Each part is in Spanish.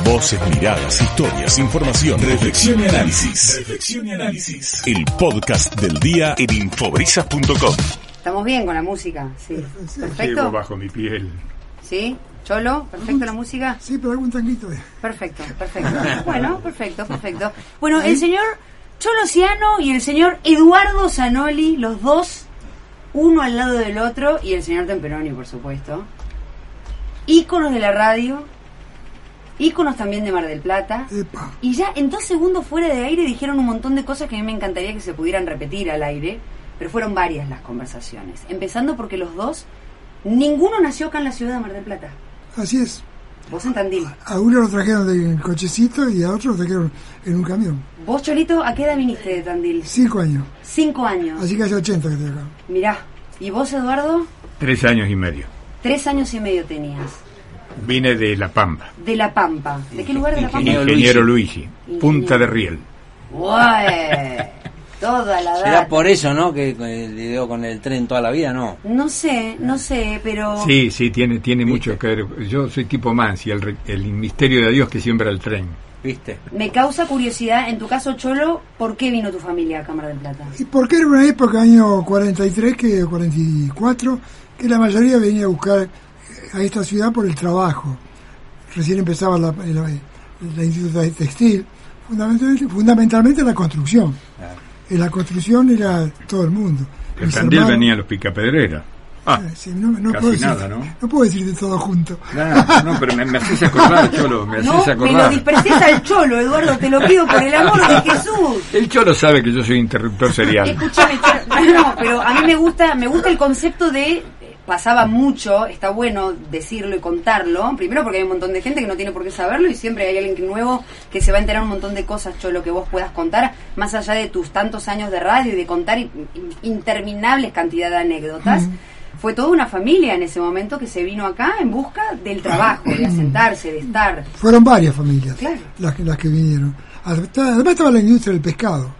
Voces, miradas, historias, información, reflexión y análisis. Reflexión y análisis. El podcast del día en infobrisas.com. Estamos bien con la música, sí. Llevo Perfecto. bajo mi piel. ¿Sí? ¿Cholo? ¿Perfecto la música? Sí, pero algún tanguito de... Perfecto, perfecto. Bueno, perfecto, perfecto. Bueno, el señor Cholo Ciano y el señor Eduardo Zanoli, los dos, uno al lado del otro, y el señor Temperoni, por supuesto. Íconos de la radio, íconos también de Mar del Plata. Epa. Y ya en dos segundos fuera de aire dijeron un montón de cosas que a mí me encantaría que se pudieran repetir al aire, pero fueron varias las conversaciones. Empezando porque los dos, ninguno nació acá en la ciudad de Mar del Plata. Así es. Vos en Tandil. A uno lo trajeron de cochecito y a otro lo trajeron en un camión. Vos, Cholito, ¿a qué edad viniste de Tandil? Cinco años. Cinco años. Así que hace 80 que estoy acá. Mirá. ¿Y vos, Eduardo? Tres años y medio. Tres años y medio tenías. Vine de La Pampa. De La Pampa. ¿De qué lugar de La Pampa? Ingeniero, Luigi. Punta de Riel. Ué, Toda la Será data. por eso, ¿no? Que lidió con el tren toda la vida, ¿no? No sé, no sé, pero... Sí, sí, tiene, tiene mucho que ver. Yo soy tipo Mansi, el, re- el misterio de Dios que siembra el tren. ¿Viste? Me causa curiosidad, en tu caso, Cholo, ¿por qué vino tu familia a Cámara del Plata? Y porque era una época, año 43, que 44, que la mayoría venía a buscar a esta ciudad por el trabajo. Recién empezaba la, la, la industria textil, fundamentalmente, fundamentalmente la construcción. En la construcción era todo el mundo. En Mis Tandil hermanos- venían los picapedereros. Ah, sí, no, no casi puedo decir, nada, ¿no? no puedo decirte todo junto. no, no, pero me, me haces acordar, Cholo, me haces No, me lo acordar. disperses al Cholo, Eduardo, te lo pido por el amor de Jesús. El Cholo sabe que yo soy interruptor serial. Escúchame, Cholo, no, pero a mí me gusta, me gusta el concepto de pasaba mucho, está bueno decirlo y contarlo. Primero porque hay un montón de gente que no tiene por qué saberlo y siempre hay alguien nuevo que se va a enterar un montón de cosas, Cholo, que vos puedas contar, más allá de tus tantos años de radio y de contar in- in- interminables cantidad de anécdotas. Fue toda una familia en ese momento que se vino acá en busca del trabajo, de asentarse, de estar. Fueron varias familias Claro. las, que- las que vinieron. Además estaba la industria del pescado.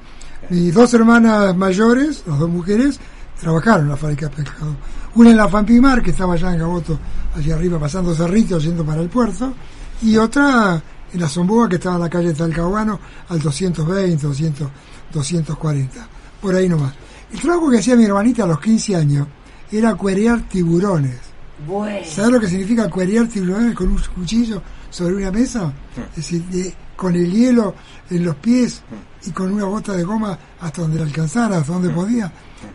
Mis dos hermanas mayores, las dos mujeres, trabajaron en la fábrica de pescado. Una en la Fampimar, que estaba allá en Gaboto, allá arriba, pasando cerritos, yendo para el puerto. Y otra en la Zomboa, que estaba en la calle Talcahuano, al 220, 200, 240. Por ahí nomás. El trabajo que hacía mi hermanita a los 15 años era cuerear tiburones. Bueno. ¿Sabes lo que significa cuerear tiburones con un cuchillo sobre una mesa? Es decir, de- con el hielo en los pies y con una bota de goma hasta donde le alcanzara, hasta donde podía.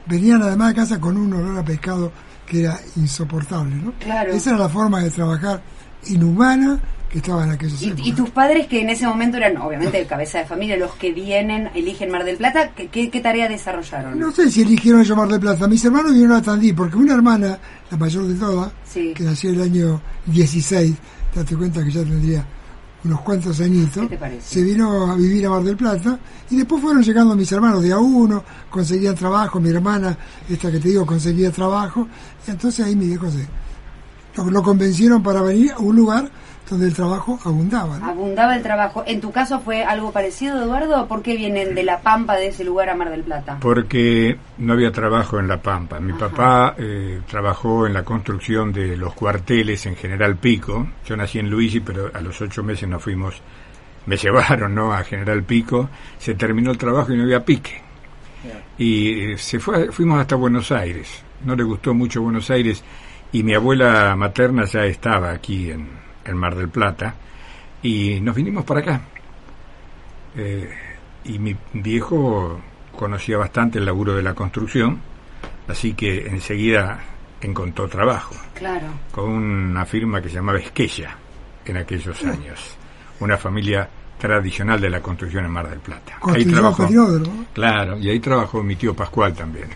Venían además a casa con un olor a pescado que era insoportable, ¿no? Claro. Esa era la forma de trabajar inhumana que estaba en aquellos Y, y tus padres que en ese momento eran, obviamente, cabeza de familia, los que vienen, eligen Mar del Plata, ¿qué, qué, qué tarea desarrollaron? No sé si eligieron llamar de plata. Mis hermanos vinieron a Tandil porque una hermana, la mayor de todas, Sí. que nació el año 16, date cuenta que ya tendría unos cuantos añitos, se vino a vivir a Mar del Plata y después fueron llegando mis hermanos de a uno, conseguían trabajo, mi hermana, esta que te digo, conseguía trabajo, y entonces ahí mi viejo se lo, lo convencieron para venir a un lugar donde el trabajo abundaba. ¿no? Abundaba el trabajo. ¿En tu caso fue algo parecido, Eduardo? ¿Por qué vienen de La Pampa, de ese lugar, a Mar del Plata? Porque no había trabajo en La Pampa. Mi papá eh, trabajó en la construcción de los cuarteles en General Pico. Yo nací en Luigi, pero a los ocho meses nos fuimos, me llevaron ¿no? a General Pico. Se terminó el trabajo y no había pique. Y eh, se fue, fuimos hasta Buenos Aires. No le gustó mucho Buenos Aires y mi abuela materna ya estaba aquí en, en Mar del Plata y nos vinimos para acá. Eh, y mi viejo conocía bastante el laburo de la construcción, así que enseguida encontró trabajo Claro. con una firma que se llamaba Esquella en aquellos años, una familia tradicional de la construcción en Mar del Plata. Ahí trabajó, claro, y ahí trabajó mi tío Pascual también.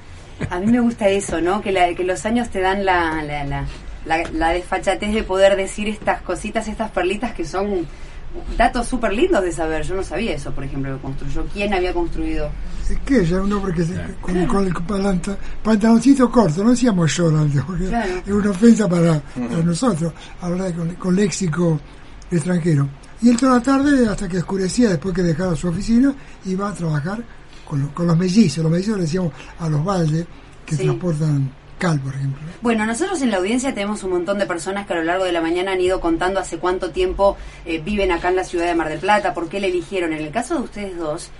A mí me gusta eso, ¿no? Que, la- que los años te dan la, la, la, la, la desfachatez de poder decir estas cositas, estas perlitas que son datos súper lindos de saber. Yo no sabía eso, por ejemplo, que construyó. ¿Quién había construido? Es que ella, un hombre que se, con, con el palanta- pantaloncito corto, no decíamos yo antes, porque Claro. es una ofensa para, para nosotros, hablar con, con léxico extranjero. Y él toda la tarde, hasta que oscurecía, después que dejaba su oficina, iba a trabajar con, lo- con los mellizos. Los mellizos le decíamos a los baldes que Sí. transportan Bueno, nosotros en la audiencia tenemos un montón de personas que a lo largo de la mañana han ido contando hace cuánto tiempo eh, viven acá en la ciudad de Mar del Plata, por qué le eligieron. En el caso de ustedes dos,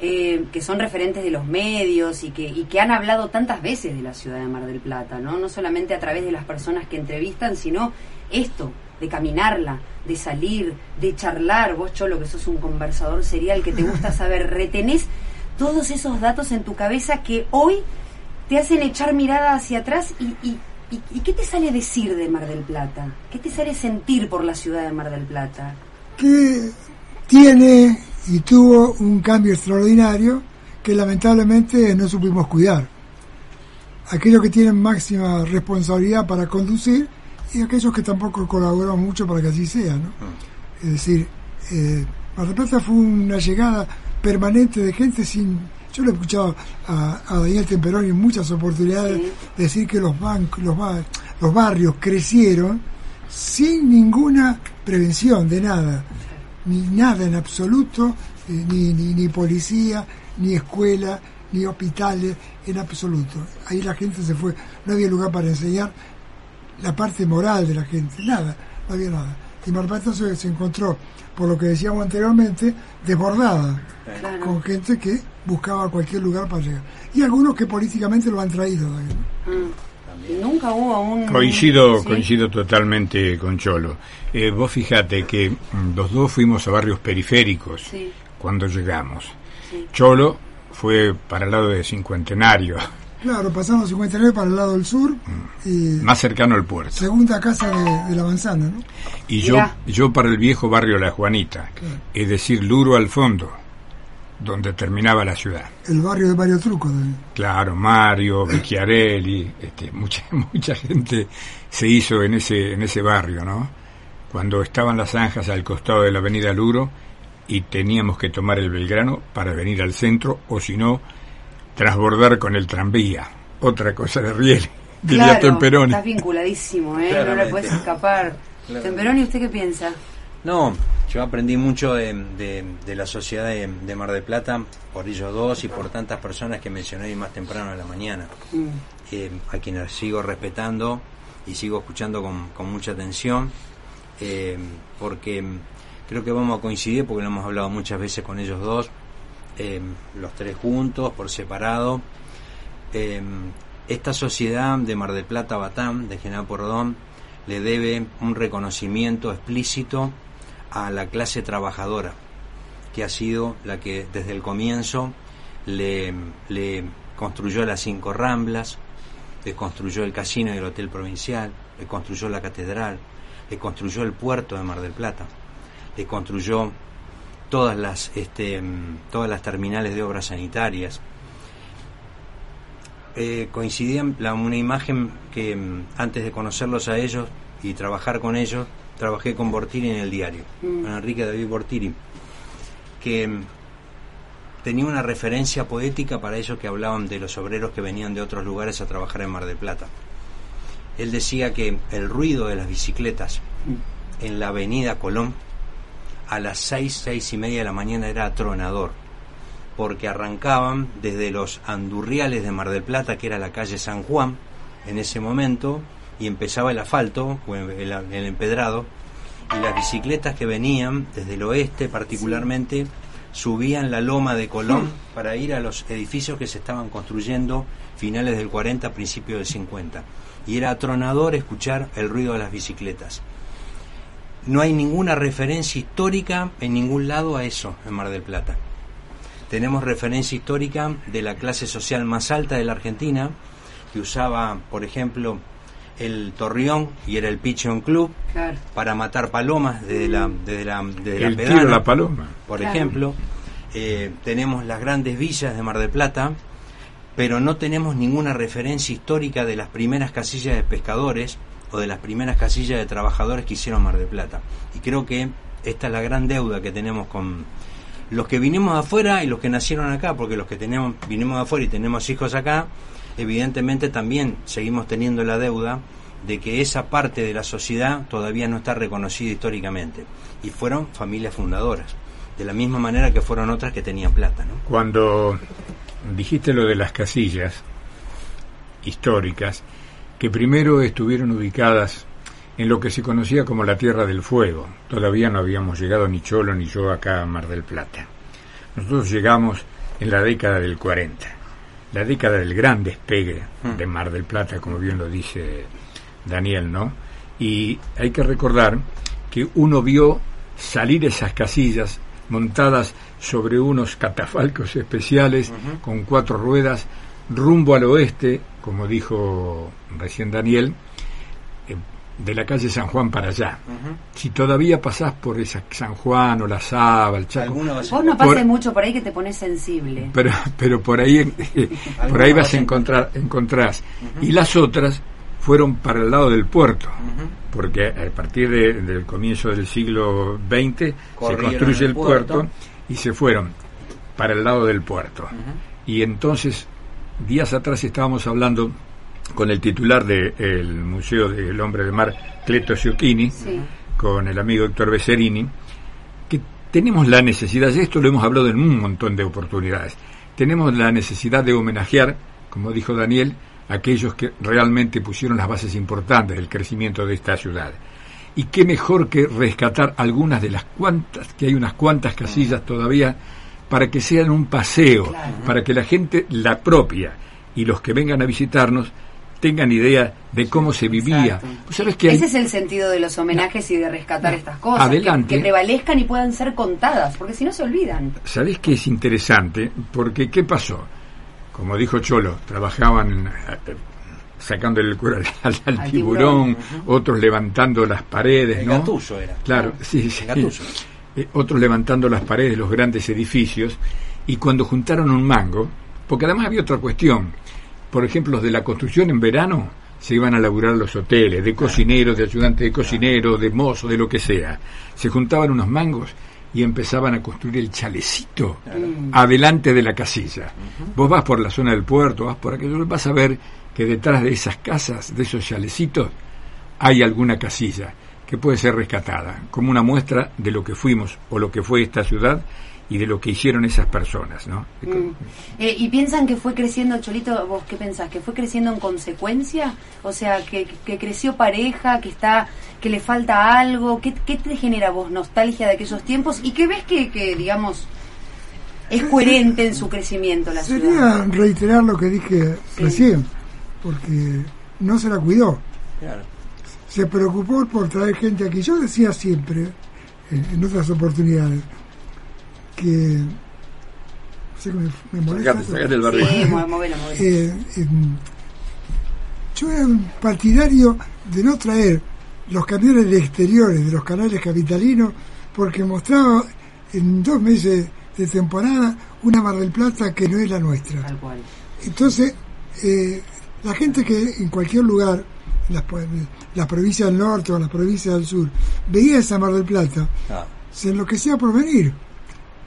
eh, que son referentes de los medios y que, y que han hablado tantas veces de la ciudad de Mar del Plata, ¿no? No solamente a través de las personas que entrevistan, sino esto, de caminarla, de salir, de charlar. Vos, Cholo, que sos un conversador serial, que te gusta saber, retenés todos esos datos en tu cabeza que hoy te hacen echar mirada hacia atrás y, y, y, y ¿qué te sale decir de Mar del Plata? ¿Qué te sale sentir por la ciudad de Mar del Plata? Que tiene y tuvo un cambio extraordinario que lamentablemente no supimos cuidar. Aquellos que tienen máxima responsabilidad para conducir y aquellos que tampoco colaboran mucho para que así sea. ¿no? Es decir, eh, Mar del Plata fue una llegada permanente de gente sin... Yo lo he escuchado a, a Daniel Temperoni en muchas oportunidades Sí. decir que los, bancos, los, ba- los barrios crecieron sin ninguna prevención de nada ni nada en absoluto, eh, ni, ni, ni policía, ni escuela, ni hospitales, en absoluto. Ahí la gente se fue, no había lugar para enseñar la parte moral de la gente, nada, no había nada. Y Mar del Plata se, se encontró, por lo que decíamos anteriormente, desbordada, Claro. con gente que buscaba cualquier lugar para llegar. Y algunos que políticamente lo han traído. Y nunca hubo un... Coincido, ¿Sí? coincido totalmente con Cholo. Eh, vos fijate que mm, los dos fuimos a barrios periféricos Sí. cuando llegamos. Sí. Cholo fue para el lado de Cincuentenario, Claro, pasamos 59 para el lado del sur y más cercano al puerto. segunda casa de, de la manzana, ¿no? Y yo, yo para el viejo barrio La Juanita, Claro. es decir, Luro al fondo, donde terminaba la ciudad. El barrio de Mario Truco. de- Claro, Mario, Vecchiarelli, este, mucha, mucha gente se hizo en ese, en ese barrio, ¿no? Cuando estaban las zanjas al costado de la avenida Luro y teníamos que tomar el Belgrano para venir al centro, o si no, transbordar con el tranvía. Otra cosa de riel, diría Claro, Temperoni. estás vinculadísimo, ¿eh? No le puedes escapar. Claramente. Temperoni, ¿usted qué piensa? No, yo aprendí mucho de, de- de la sociedad de, de Mar del Plata por ellos dos y por tantas personas que mencioné más temprano en la mañana, Mm. eh, a quienes sigo respetando y sigo escuchando con, con mucha atención, eh, porque creo que vamos a coincidir, porque lo hemos hablado muchas veces con ellos dos, eh, los tres juntos, por separado. Eh, esta sociedad de Mar del Plata Batán, de General Porrodón, le debe un reconocimiento explícito a la clase trabajadora, que ha sido la que desde el comienzo le, le construyó las cinco ramblas, le construyó el casino y el hotel provincial, le construyó la catedral, le construyó el puerto de Mar del Plata, le construyó todas las este, todas las terminales de obras sanitarias. Eh, coincidía en la, una imagen que mm, antes de conocerlos a ellos y trabajar con ellos, trabajé con Bortiri en el diario, Mm. con Enrique David Bortiri, que mm, tenía una referencia poética para ellos que hablaban de los obreros que venían de otros lugares a trabajar en Mar del Plata. Él decía que el ruido de las bicicletas en la avenida Colón a las seis, seis y media de la mañana era atronador, porque arrancaban desde los andurriales de Mar del Plata, que era la calle San Juan, en ese momento, y empezaba el asfalto, el, empedrado, y las bicicletas que venían desde el oeste particularmente subían la loma de Colón para ir a los edificios que se estaban construyendo finales del 40, principios del 50. Y era atronador escuchar el ruido de las bicicletas. No hay ninguna referencia histórica en ningún lado a eso en Mar del Plata. Tenemos referencia histórica de la clase social más alta de la Argentina, que usaba, por ejemplo, el Torreón y era el Pigeon Club Claro. para matar palomas desde la, desde la, desde El la tiro a pedana la paloma. por Claro. ejemplo, eh, tenemos las grandes villas de Mar del Plata, pero no tenemos ninguna referencia histórica de las primeras casillas de pescadores o de las primeras casillas de trabajadores que hicieron Mar del Plata. Y creo que esta es la gran deuda que tenemos con los que vinimos de afuera y los que nacieron acá, porque los que tenemos, vinimos de afuera y tenemos hijos acá, evidentemente también seguimos teniendo la deuda de que esa parte de la sociedad todavía no está reconocida históricamente. Y fueron familias fundadoras, de la misma manera que fueron otras que tenían plata. ¿no? Cuando dijiste lo de las casillas históricas, que primero estuvieron ubicadas en lo que se conocía como la Tierra del Fuego. Todavía no habíamos llegado ni Cholo ni yo acá a Mar del Plata. Nosotros llegamos en la década del 40, la década del gran despegue de Mar del Plata, como bien lo dice Daniel, ¿no? Y hay que recordar que uno vio salir esas casillas montadas sobre unos catafalcos especiales con cuatro ruedas rumbo al oeste, como dijo recién Daniel, eh, de la calle San Juan para allá. Si todavía pasás por esa San Juan o la Saba, el Chaco, Vos no Por- pases mucho por ahí que te pones sensible. pero pero por ahí por ahí vas a encontrar encontrás. Y las otras fueron para el lado del puerto porque a partir de- del comienzo del siglo XX se construye el el puerto, puerto. y se fueron para el lado del puerto. Y entonces días atrás estábamos hablando con el titular del Museo del Hombre de Mar Cleto Ciocchini Sí. con el amigo Héctor Becerrini, que tenemos la necesidad, y esto lo hemos hablado en un montón de oportunidades, tenemos la necesidad de homenajear, como dijo Daniel, a aquellos que realmente pusieron las bases importantes del crecimiento de esta ciudad. Y qué mejor que rescatar algunas de las cuantas, que hay unas cuantas casillas todavía, para que sean un paseo, Claro. para que la gente, la propia, y los que vengan a visitarnos, tengan idea de cómo se vivía. Exacto. ¿Vos sabés que hay- Ese es el sentido de los homenajes y de rescatar estas cosas. Adelante. Que, que prevalezcan y puedan ser contadas, porque si no se olvidan. ¿Sabés qué es interesante? Porque, ¿qué pasó? Como dijo Cholo, trabajaban eh, sacándole el cuero al, al- al Al tiburón, tiburón, otros levantando las paredes, El ¿no? Era. Claro, sí, sí. El. Eh, otros levantando las paredes de los grandes edificios, y cuando juntaron un mango, porque además había otra cuestión, por ejemplo, los de la construcción en verano se iban a laburar los hoteles, de cocineros, de ayudantes de cocinero, de mozo, de lo que sea. Se juntaban unos mangos y empezaban a construir el chalecito adelante de la casilla. Vos vas por la zona del puerto, vas por aquello, vas a ver que detrás de esas casas, de esos chalecitos, hay alguna casilla que puede ser rescatada como una muestra de lo que fuimos o lo que fue esta ciudad y de lo que hicieron esas personas, ¿no? Mm. Eh, ¿Y piensan que fue creciendo, Cholito, vos qué pensás? ¿Que fue creciendo en consecuencia? O sea, que, que creció pareja, que está que le falta algo. ¿Qué, qué te genera vos nostalgia de aquellos tiempos? ¿Y qué ves que, que digamos, es coherente en su crecimiento la Sería ciudad? reiterar lo que dije Sí. recién, porque no se la cuidó. Claro. Se preocupó por traer gente aquí. Yo decía siempre, en, en otras oportunidades, que. No sé que me, me molesta. Sacate, eso. sacate el barrio. Sí, movelo, movelo. Eh, yo era un partidario de no traer los camiones de exteriores de los canales capitalinos porque mostraba en dos meses de temporada una Mar del Plata que no es la nuestra. Tal cual. Entonces, eh, la gente que en cualquier lugar, las, las provincias del norte o las provincias del sur, veía esa Mar del Plata, Ah, se enloquecía por venir.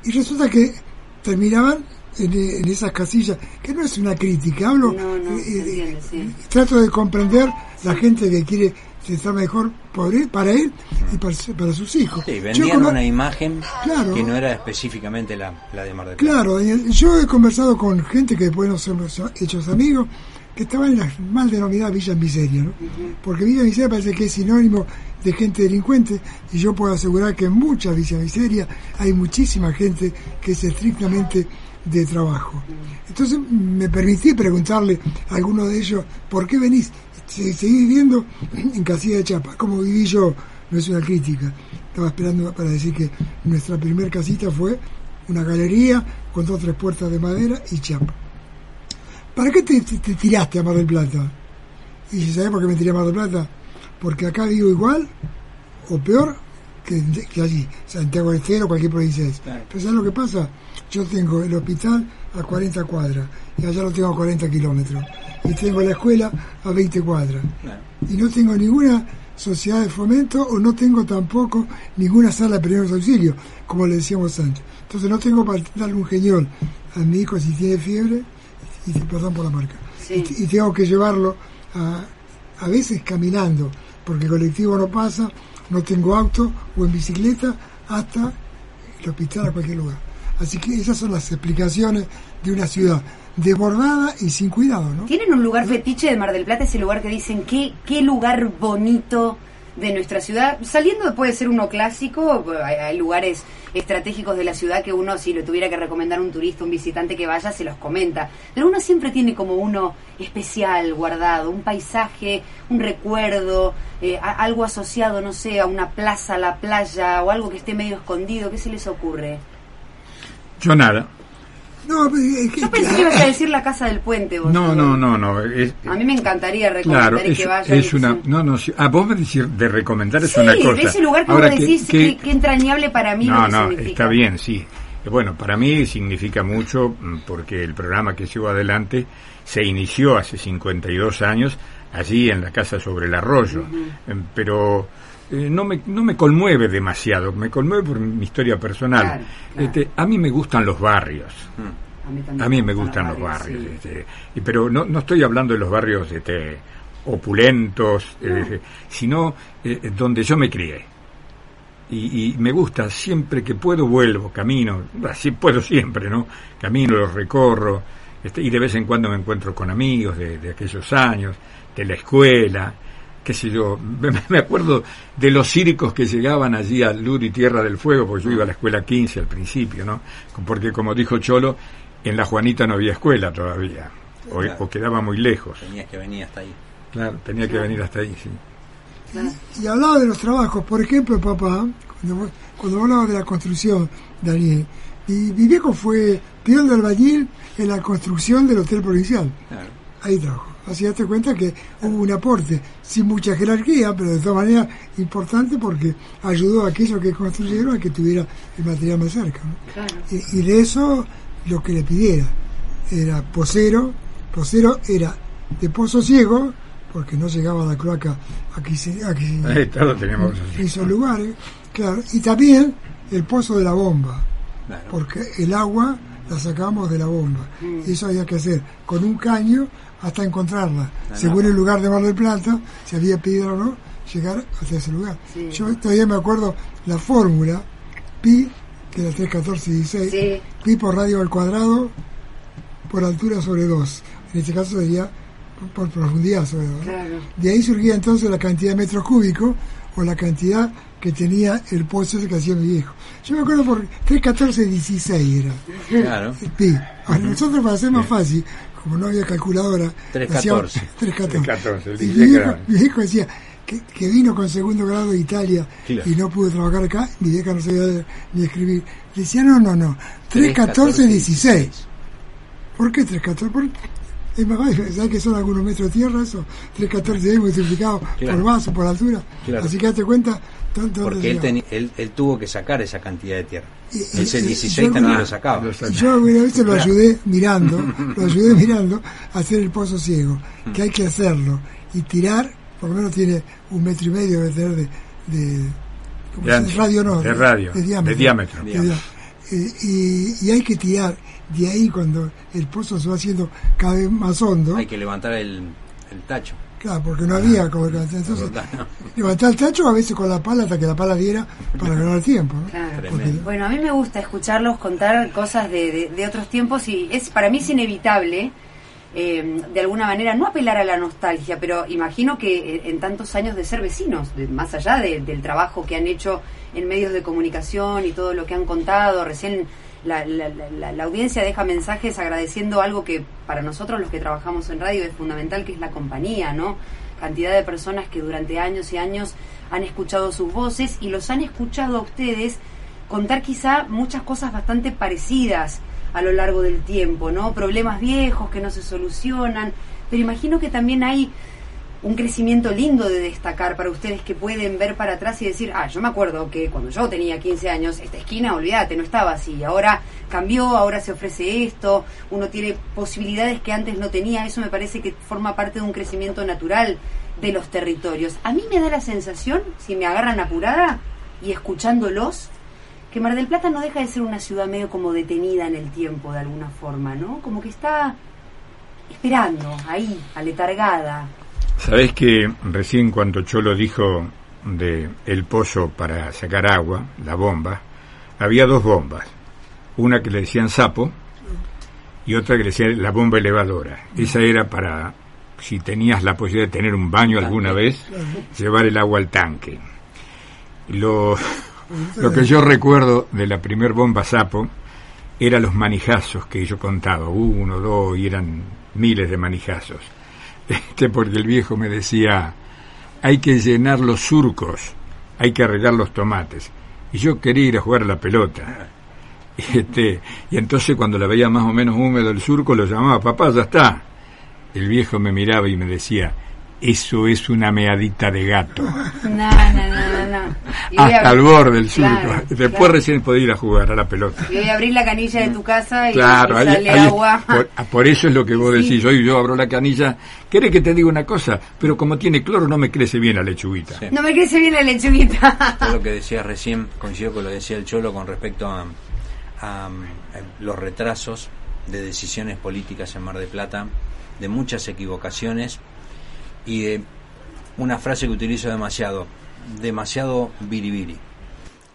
Y resulta que terminaban en, en esas casillas, que no es una crítica, hablo, No, no, eh, eh, entiende, sí. trato de comprender la gente que quiere estar mejor por él, para él y para, su- para sus hijos. sí, Yo vendían como- una imagen Claro. que no era específicamente la, la de Mar del Plata. Claro, yo he conversado con gente que después nos hemos hechos amigos, que estaban en las mal denominadas villas miseria, ¿no? Porque Villa Miseria parece que es sinónimo de gente delincuente, y yo puedo asegurar que en muchas villas miseria hay muchísima gente que es estrictamente de trabajo. Entonces me permití preguntarle a alguno de ellos, ¿por qué venís? Se- Seguí viviendo en Casilla de Chapa, como viví yo, no es una crítica. Estaba esperando para decir que nuestra primer casita fue una galería con dos tres puertas de madera y chapa. ¿Para qué te, te- te tiraste a Mar del Plata? Y si sabes por qué me tiré a Mar del Plata, porque acá vivo igual o peor que, que allí, Santiago del Estero o cualquier provincia. es. Claro. Pero ¿sabes lo que pasa? Yo tengo el hospital a 40 cuadras y allá lo tengo a 40 kilómetros. Y tengo la escuela a 20 cuadras. Claro. Y no tengo ninguna sociedad de fomento o no tengo tampoco ninguna sala de primeros auxilios, como le decíamos antes. Entonces no tengo para darle un geñol a mi hijo si tiene fiebre, y perdón por la marca. Sí. Y, y tengo que llevarlo a, a veces caminando, porque el colectivo no pasa, no tengo auto o en bicicleta hasta el hospital a cualquier lugar. Así que esas son las explicaciones de una ciudad desbordada y sin cuidado, ¿no? ¿Tienen un lugar fetiche de Mar del Plata? Ese lugar que dicen, qué, qué lugar bonito de nuestra ciudad. Saliendo puede ser uno clásico, hay, hay lugares estratégicos de la ciudad que uno, si lo tuviera que recomendar a un turista, un visitante que vaya, se los comenta. Pero uno siempre tiene como uno especial guardado, un paisaje, un recuerdo, eh, algo asociado, no sé, a una plaza, a la playa o algo que esté medio escondido. ¿Qué se les ocurre? Yo nada. No, pero es que- Yo pensé que ibas a decir la casa del puente. vos, No, no, no, no. Es, A mí me encantaría recomendar claro, y es, que vayan. es una. No, no, sí. Ah, vos me decís de recomendar es Sí, una cosa. de ese lugar que Ahora, vos ¿qué- decís qué- que, que entrañable para mí No, que no, significa. está bien, sí. Eh, Bueno, para mí significa mucho mm, porque el programa que llevo adelante se inició hace 52 años allí en la casa sobre el arroyo, Em, pero eh, no, me, no me conmueve demasiado, me conmueve por mi historia personal. Claro, claro. Este, a mí me gustan los barrios. A mí, también A mí me gustan los barrios, sí. este, y, pero no, no estoy hablando de los barrios este, opulentos, eh, sino eh, donde yo me crié. Y, y me gusta, siempre que puedo vuelvo, camino, así puedo siempre, ¿no? Camino, los recorro, este, y de vez en cuando me encuentro con amigos de, de aquellos años, de la escuela, qué sé yo, me, me acuerdo de los circos que llegaban allí a Lur y Tierra del Fuego, porque yo iba a la escuela 15 al principio, ¿no? Porque como dijo Cholo, en la Juanita no había escuela todavía, o, Claro. o quedaba muy lejos. Tenías que venir hasta ahí. Claro, tenía que venir hasta ahí, sí. Y hablaba de los trabajos, por ejemplo, papá, cuando, vos- cuando hablaba de la construcción, Daniel, y mi viejo fue peón de albañil en la construcción del Hotel Provincial. Claro. Ahí trabajó. Así date cuenta que hubo un aporte, sin mucha jerarquía, pero de todas maneras importante porque ayudó a aquellos que construyeron a que tuviera el material más cerca. ¿no? Claro. Y, y de eso lo que le pidiera era posero, posero era de pozo ciego, porque no llegaba la cloaca aquí, aquí Ahí está, lo teníamos en esos lugares, claro, y también el pozo de la bomba, Claro. porque el agua la sacamos de la bomba, y eso había que hacer con un caño hasta encontrarla, según no. el lugar de Mar del Plata, si había piedra o no, llegar hasta ese lugar. Sí. Yo todavía me acuerdo la fórmula, pi, que era 31416, Sí. pi por radio al cuadrado por altura sobre 2, en este caso sería por, profundidad sobre 2. Claro. De ahí surgía entonces la cantidad de metros cúbicos o la cantidad que tenía el pozo ese que hacía mi viejo. Yo me acuerdo por 31416 era Claro. pi. Ahora, nosotros para hacer más fácil, como no había calculadora, 314. hacíamos 314. 314, Y dice mi viejo decía que, que vino con segundo grado de Italia Claro. y no pudo trabajar acá, mi vieja no sabía ni escribir. Le decía, no, no, no, 31416. ¿Por qué 314? Por- es más fácil, ¿sabes que son algunos metros de tierra eso? 314 multiplicado Claro. por base, por altura. Claro. Así que date cuenta. Tanto Porque él, tuvo que sacar esa cantidad de tierra. Y- Ese y- 16 yo- también lo sacaba. Yo una vez lo ayudé mirando, lo ayudé mirando a hacer el pozo ciego, que hay que hacerlo y tirar, por lo menos tiene un metro y medio de tener de, de, ¿cómo De se ancho, dice? radio no, de radio, de diámetro. de diámetro. Eh, y, y hay que tirar de ahí cuando el pozo se va haciendo cada vez más hondo, Hay que levantar el, el tacho. Claro, porque no había como entonces ¿verdad? levantar el tacho a veces con la pala hasta que la pala diera para ganar tiempo, ¿no? Claro. Bueno, a mí me gusta escucharlos contar cosas de, de- de otros tiempos y es para mí es inevitable, eh, de alguna manera, no apelar a la nostalgia, pero imagino que en tantos años de ser vecinos, de- más allá de- del trabajo que han hecho en medios de comunicación y todo lo que han contado, recién la, la- la- audiencia deja mensajes agradeciendo algo que para nosotros los que trabajamos en radio es fundamental, que es la compañía, ¿no? Cantidad de personas que durante años y años han escuchado sus voces y los han escuchado a ustedes contar quizá muchas cosas bastante parecidas a lo largo del tiempo, ¿no? Problemas viejos que no se solucionan, pero imagino que también hay un crecimiento lindo de destacar para ustedes que pueden ver para atrás y decir, ah, yo me acuerdo que cuando yo tenía 15 años, esta esquina, olvídate, no estaba así, ahora cambió, ahora se ofrece esto, uno tiene posibilidades que antes no tenía, eso me parece que forma parte de un crecimiento natural de los territorios. A mí me da la sensación, si me agarran apurada y escuchándolos, que Mar del Plata no deja de ser una ciudad medio como detenida en el tiempo de alguna forma, ¿no? Como que está esperando, ahí, aletargada. Sabés que recién cuando Cholo dijo de el pozo para sacar agua, la bomba, había dos bombas. Una que le decían sapo y otra que le decía la bomba elevadora. Esa era para, si tenías la posibilidad de tener un baño alguna vez, llevar el agua al tanque. Lo, lo que yo recuerdo de la primer bomba sapo eran los manijazos que yo contaba, uno, dos, y eran miles de manijazos. Este, porque el viejo me decía, hay que llenar los surcos, hay que arreglar los tomates. Y yo quería ir a jugar a la pelota. Este, y entonces cuando la veía más o menos húmedo el surco, lo llamaba, papá, ya está. El viejo me miraba y me decía, eso es una meadita de gato. No. Hasta el borde del surco. Después recién podía ir a jugar a la pelota. Y voy a abrir la canilla de tu casa y, claro, sale agua. Ah, por, eso es lo que vos decís. Hoy yo abro la canilla. ¿Querés que te diga una cosa? Pero como tiene cloro no me crece bien la lechuguita. No me crece bien la lechuguita. Todo lo que decías recién coincido con lo que decía el Cholo con respecto a, a los retrasos de decisiones políticas en Mar de Plata, de muchas equivocaciones y de una frase que utilizo demasiado, demasiado biribiri,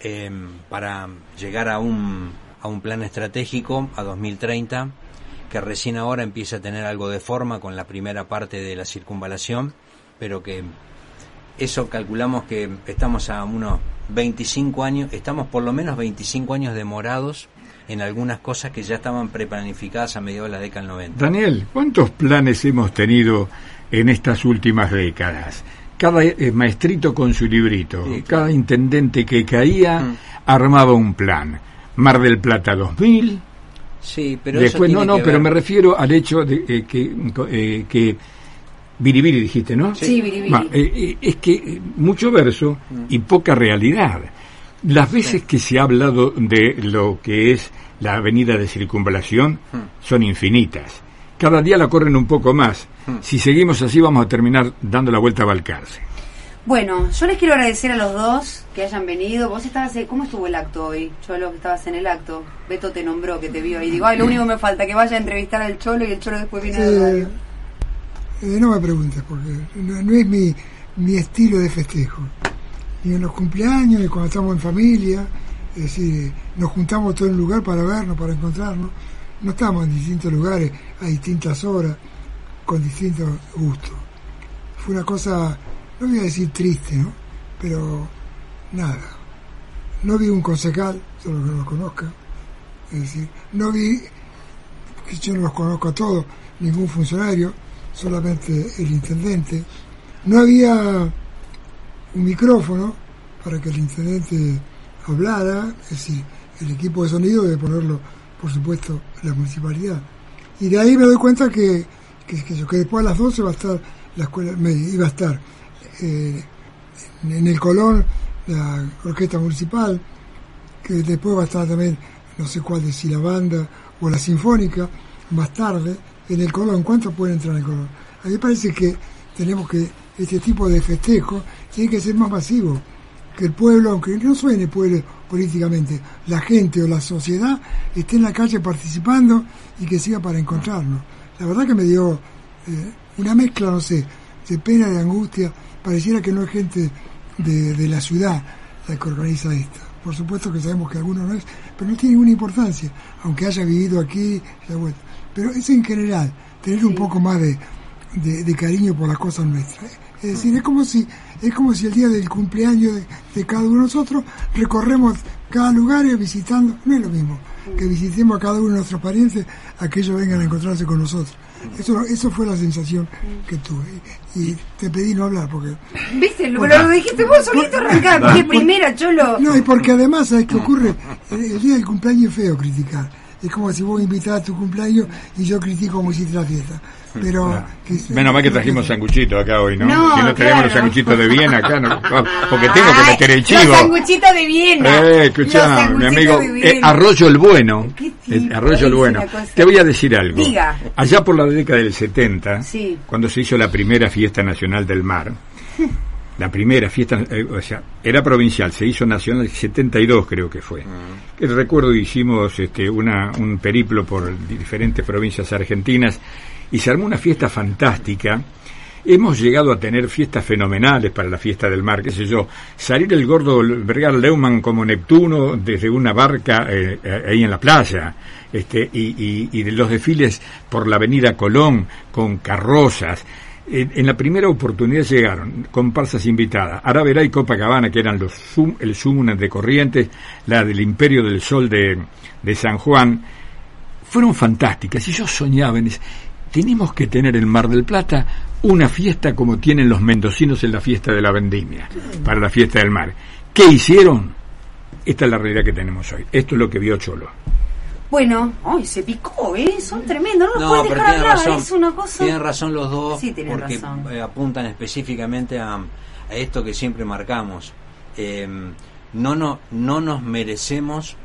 eh, para llegar a un, a un plan estratégico a 2030 que recién ahora empieza a tener algo de forma con la primera parte de la circunvalación, pero que eso calculamos que estamos a unos 25 años, estamos por lo menos 25 años demorados en algunas cosas que ya estaban preplanificadas a mediados de la década del 90. Daniel, ¿cuántos planes hemos tenido en estas últimas décadas. Cada eh, maestrito con su librito, cada intendente que caía mm. armaba un plan. Mar del Plata 2000. Sí, pero después no, no, pero me refiero al hecho de eh, que, eh, que Biribiri dijiste, ¿no? Sí, Biribiri. Eh, es que mucho verso y poca realidad. Las veces que se ha hablado de lo que es la avenida de circunvalación son infinitas. Cada día la corren un poco más Hmm. Si seguimos así vamos a terminar dando la vuelta a Balcarce. Bueno, yo les quiero agradecer a los dos que hayan venido. Vos estabas, ¿cómo estuvo el acto hoy? Cholo, que estabas en el acto. Beto te nombró, que te vio ahí. Digo, ay, lo único que me falta, que vaya a entrevistar al Cholo y el Cholo después viene a la eh, no me preguntes, porque no, es mi, mi estilo de festejo. Ni en los cumpleaños, ni cuando estamos en familia. Es decir, nos juntamos todo en un lugar para vernos, para encontrarnos. No estamos en distintos lugares a distintas horas con distintos gustos. Fue una cosa, no voy a decir triste, ¿no? Pero nada. No vi un concejal, solo que no lo conozca. Es decir, no vi, que yo no los conozco a todos, ningún funcionario, solamente el intendente. No había un micrófono para que el intendente hablara, es decir, el equipo de sonido debe ponerlo, por supuesto, la municipalidad. Y de ahí me doy cuenta que que, que, después a las 12 va a estar la escuela, me, iba a estar eh, en el Colón la orquesta municipal, que después va a estar también, no sé cuál de si la banda o la sinfónica, más tarde, en el Colón. ¿Cuántos pueden entrar en el Colón? A mí me parece que tenemos que, este tipo de festejo tiene que ser más masivo, que el pueblo, aunque no suene pueblo políticamente, la gente o la sociedad esté en la calle participando y que siga para encontrarnos la verdad que me dio eh, una mezcla, no sé, de pena, de angustia. Pareciera que no es gente de, la ciudad la que organiza esto. Por supuesto que sabemos que alguno no es, pero no tiene ninguna importancia, aunque haya vivido aquí, Pero es en general, tener un poco más de, de, cariño por las cosas nuestras. Es decir, es como si, es como si el día del cumpleaños de, de cada uno de nosotros recorremos cada lugar visitando, no es lo mismo que visitemos a cada uno de nuestros parientes a que ellos vengan a encontrarse con nosotros. Eso, eso fue la sensación que tuve. Y te pedí no hablar porque... ¿Viste? Lo, lo dijiste vos solito arrancar, porque primera, cholo. No, y porque además, ¿sabes qué ocurre? El, día del cumpleaños es feo criticar. Es como si vos invitás a tu cumpleaños y yo critico como hiciste la fiesta. Pero. Menos mal que trajimos sanguchitos acá hoy, ¿no? si no tenemos los sanguchitos de Viena acá, no, porque tengo que meter el chivo. Los sanguchitos de Viena. Eh, escuchá, mi amigo, eh, Arroyo el Bueno. Eh, Arroyo el Bueno. Te voy a decir algo. Diga. Allá por la década del 70, cuando se hizo la primera fiesta nacional del mar, la primera fiesta, eh, o sea, era provincial, se hizo nacional en 72 creo que fue. Uh recuerdo hicimos este, una, un periplo por diferentes provincias argentinas y se armó una fiesta fantástica hemos llegado a tener fiestas fenomenales para la fiesta del mar, qué sé yo, salir el gordo Vergal Leumann como Neptuno desde una barca eh, eh, ahí en la playa, este, y, y, de los desfiles por la avenida Colón con carrozas. En, la primera oportunidad llegaron comparsas invitadas, Araverá y Copacabana, que eran los el Sumun de Corrientes, la del Imperio del Sol de, de San Juan, fueron fantásticas y yo soñaba en tenemos que tener en Mar del Plata una fiesta como tienen los mendocinos en la fiesta de la vendimia, para la fiesta del mar. ¿Qué hicieron? Esta es la realidad que tenemos hoy. Esto es lo que vio Cholo. Bueno, hoy se picó, ¿eh? Son tremendos, no los dejar hablar, razón, es una cosa... Tienen razón los dos, porque eh, apuntan específicamente a, esto que siempre marcamos. Em, no, no, no nos merecemos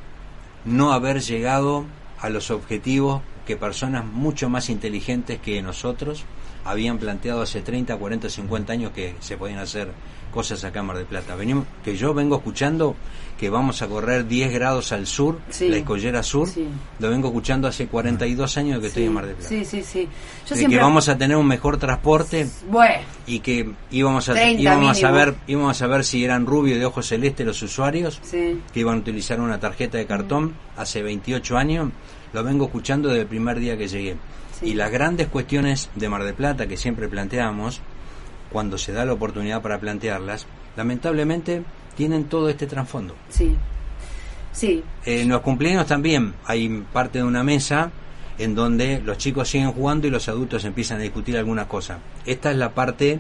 no haber llegado a los objetivos que personas mucho más inteligentes que nosotros habían planteado hace 30, 40, 50 años que se podían hacer cosas acá en Mar del Plata. Venimos, que yo vengo escuchando que vamos a correr 10 grados al sur, la escollera sur, lo vengo escuchando hace 42 años que estoy en Mar del Plata. Sí, sí, sí. que vamos a tener un mejor transporte y que íbamos a, íbamos a ver íbamos a ver si eran rubios de ojos celestes los usuarios, que iban a utilizar una tarjeta de cartón hace 28 años, lo vengo escuchando desde el primer día que llegué. Y las grandes cuestiones de Mar del Plata que siempre planteamos, cuando se da la oportunidad para plantearlas, lamentablemente tienen todo este trasfondo. Sí. Sí. En los cumpleaños también hay parte de una mesa en donde los chicos siguen jugando y los adultos empiezan a discutir algunas cosas. Esta es la parte,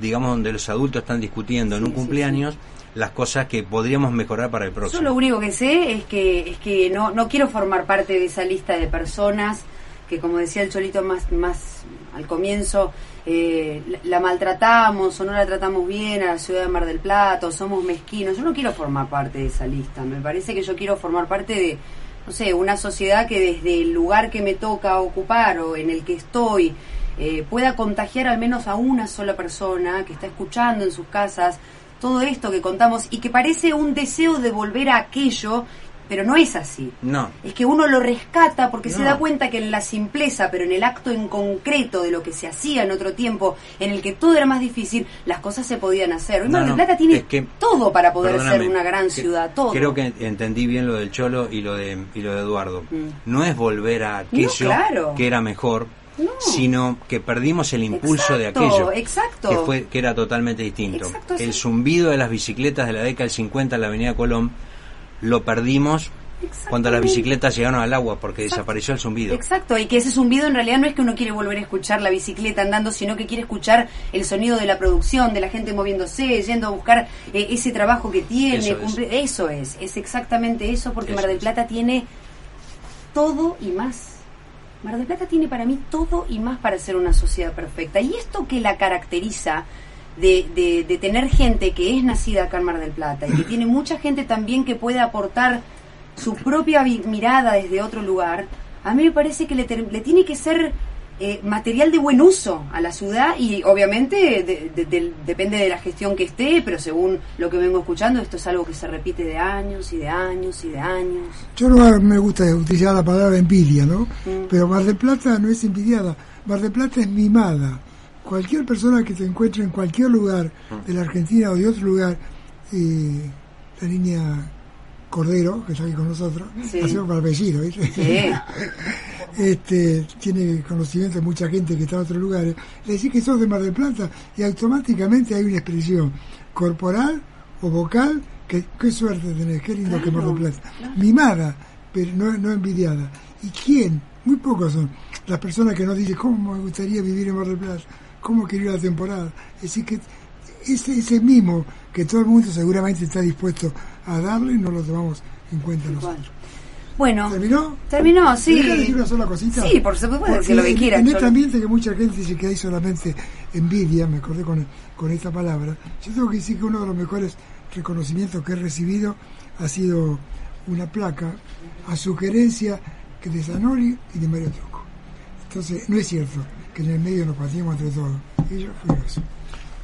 digamos, donde los adultos están discutiendo en un cumpleaños las cosas que podríamos mejorar para el próximo. Yo lo único que sé es que es que no no quiero formar parte de esa lista de personas que como decía el Cholito más más al comienzo eh, la, maltratamos o no la tratamos bien a la ciudad de Mar del Plata somos mezquinos. Yo no quiero formar parte de esa lista. Me parece que yo quiero formar parte de, no sé, una sociedad que desde el lugar que me toca ocupar o en el que estoy eh, pueda contagiar al menos a una sola persona que está escuchando en sus casas todo esto que contamos y que parece un deseo de volver a aquello pero no es así. No. Es que uno lo rescata porque se da cuenta que en la simpleza, pero en el acto en concreto de lo que se hacía en otro tiempo, en el que todo era más difícil, las cosas se podían hacer. Hoy Mar del Plata tiene todo para poder ser una gran ciudad, todo. Creo que entendí bien lo del Cholo y lo de, y lo de Eduardo. Mm. No es volver a aquello que era mejor, sino que perdimos el impulso de aquello exacto. que fue que era totalmente distinto. el zumbido de las bicicletas de la década del 50 en la Avenida Colón lo perdimos cuando las bicicletas llegaron al agua porque desapareció el zumbido. Exacto, y que ese zumbido en realidad no es que uno quiere volver a escuchar la bicicleta andando, sino que quiere escuchar el sonido de la producción, de la gente moviéndose, yendo a buscar eh, ese trabajo que tiene. Eso es. es, exactamente eso, porque Mar del Plata tiene todo y más. Mar del Plata tiene para mí todo y más para ser una sociedad perfecta. Y esto que la caracteriza de, de, tener gente que es nacida acá en Mar del Plata y que tiene mucha gente también que puede aportar su propia mirada desde otro lugar, a mí me parece que le, le tiene que ser eh, material de buen uso a la ciudad y obviamente depende de la gestión que esté, pero según lo que vengo escuchando, esto es algo que se repite de años y de años y de años. Yo no me gusta utilizar la palabra envidia, ¿no? Mm. Pero Mar del Plata no es envidiada, Mar del Plata es mimada cualquier persona que se encuentre en cualquier lugar de la Argentina o de otro lugar, eh, la niña Cordero, que está aquí con nosotros, sí. por apellido, este, tiene conocimiento de mucha gente que está en otros lugares, le decís que sos de Mar del Plata y automáticamente hay una expresión corporal o vocal que qué suerte tenés, qué lindo que Mar del Plata. Mimada, pero no, no envidiada. ¿Y quién? Muy pocos son las personas que nos dicen, ¿cómo me gustaría vivir en Mar del Plata? Cómo quería la temporada. Es decir, que ese, ese mimo que todo el mundo seguramente está dispuesto a darle, no lo tomamos en cuenta nosotros. Bueno, ¿terminó? Terminó, sí. decir una sola cosita? Sí, por supuesto, decir lo que quiera. En, este ambiente que mucha gente dice que hay solamente envidia, me acordé con, con esta palabra, yo tengo que decir que uno de los mejores reconocimientos que he recibido ha sido una placa a sugerencia que de Zanoli y de Mario Truco. Entonces, no es cierto que en el medio nos patimos entre todos. Y yo fui eso.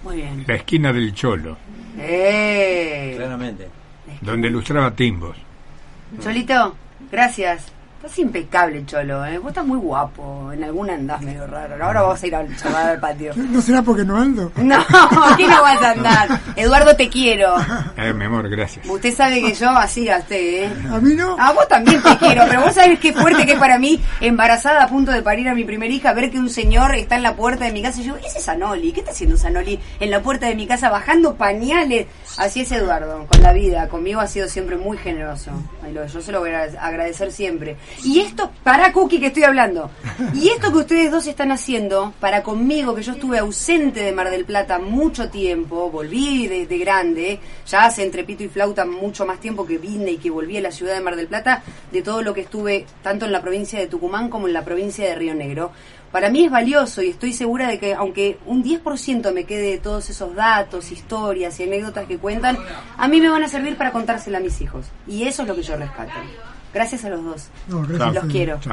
Muy bien. La esquina del Cholo. ¡Eh! Claramente. Donde ilustraba timbos. Cholito, gracias Estás impecable, Cholo, ¿eh? Vos estás muy guapo. En alguna andás medio raro. Ahora vamos a ir a charlar al patio. ¿No será porque no ando? No, aquí no vas a andar. Eduardo, te quiero. Eh, mi amor, gracias. Usted sabe que yo así gasté, ¿eh? A mí no. A vos también te quiero, pero vos sabés qué fuerte que es para mí, embarazada a punto de parir a mi primer hija, ver que un señor está en la puerta de mi casa y yo, ese es Sanoli, ¿qué está haciendo Sanoli en la puerta de mi casa bajando pañales? Así es Eduardo, con la vida, conmigo ha sido siempre muy generoso. Yo se lo voy a agradecer siempre. Y esto, para Cookie que estoy hablando, y esto que ustedes dos están haciendo para conmigo, que yo estuve ausente de Mar del Plata mucho tiempo, volví de, de grande, ya hace entre pito y flauta mucho más tiempo que vine y que volví a la ciudad de Mar del Plata, de todo lo que estuve tanto en la provincia de Tucumán como en la provincia de Río Negro. Para mí es valioso y estoy segura de que aunque un 10% me quede de todos esos datos, historias y anécdotas que cuentan, a mí me van a servir para contársela a mis hijos. Y eso es lo que yo rescato. Gracias a los dos. No, gracias Los quiero. Chao,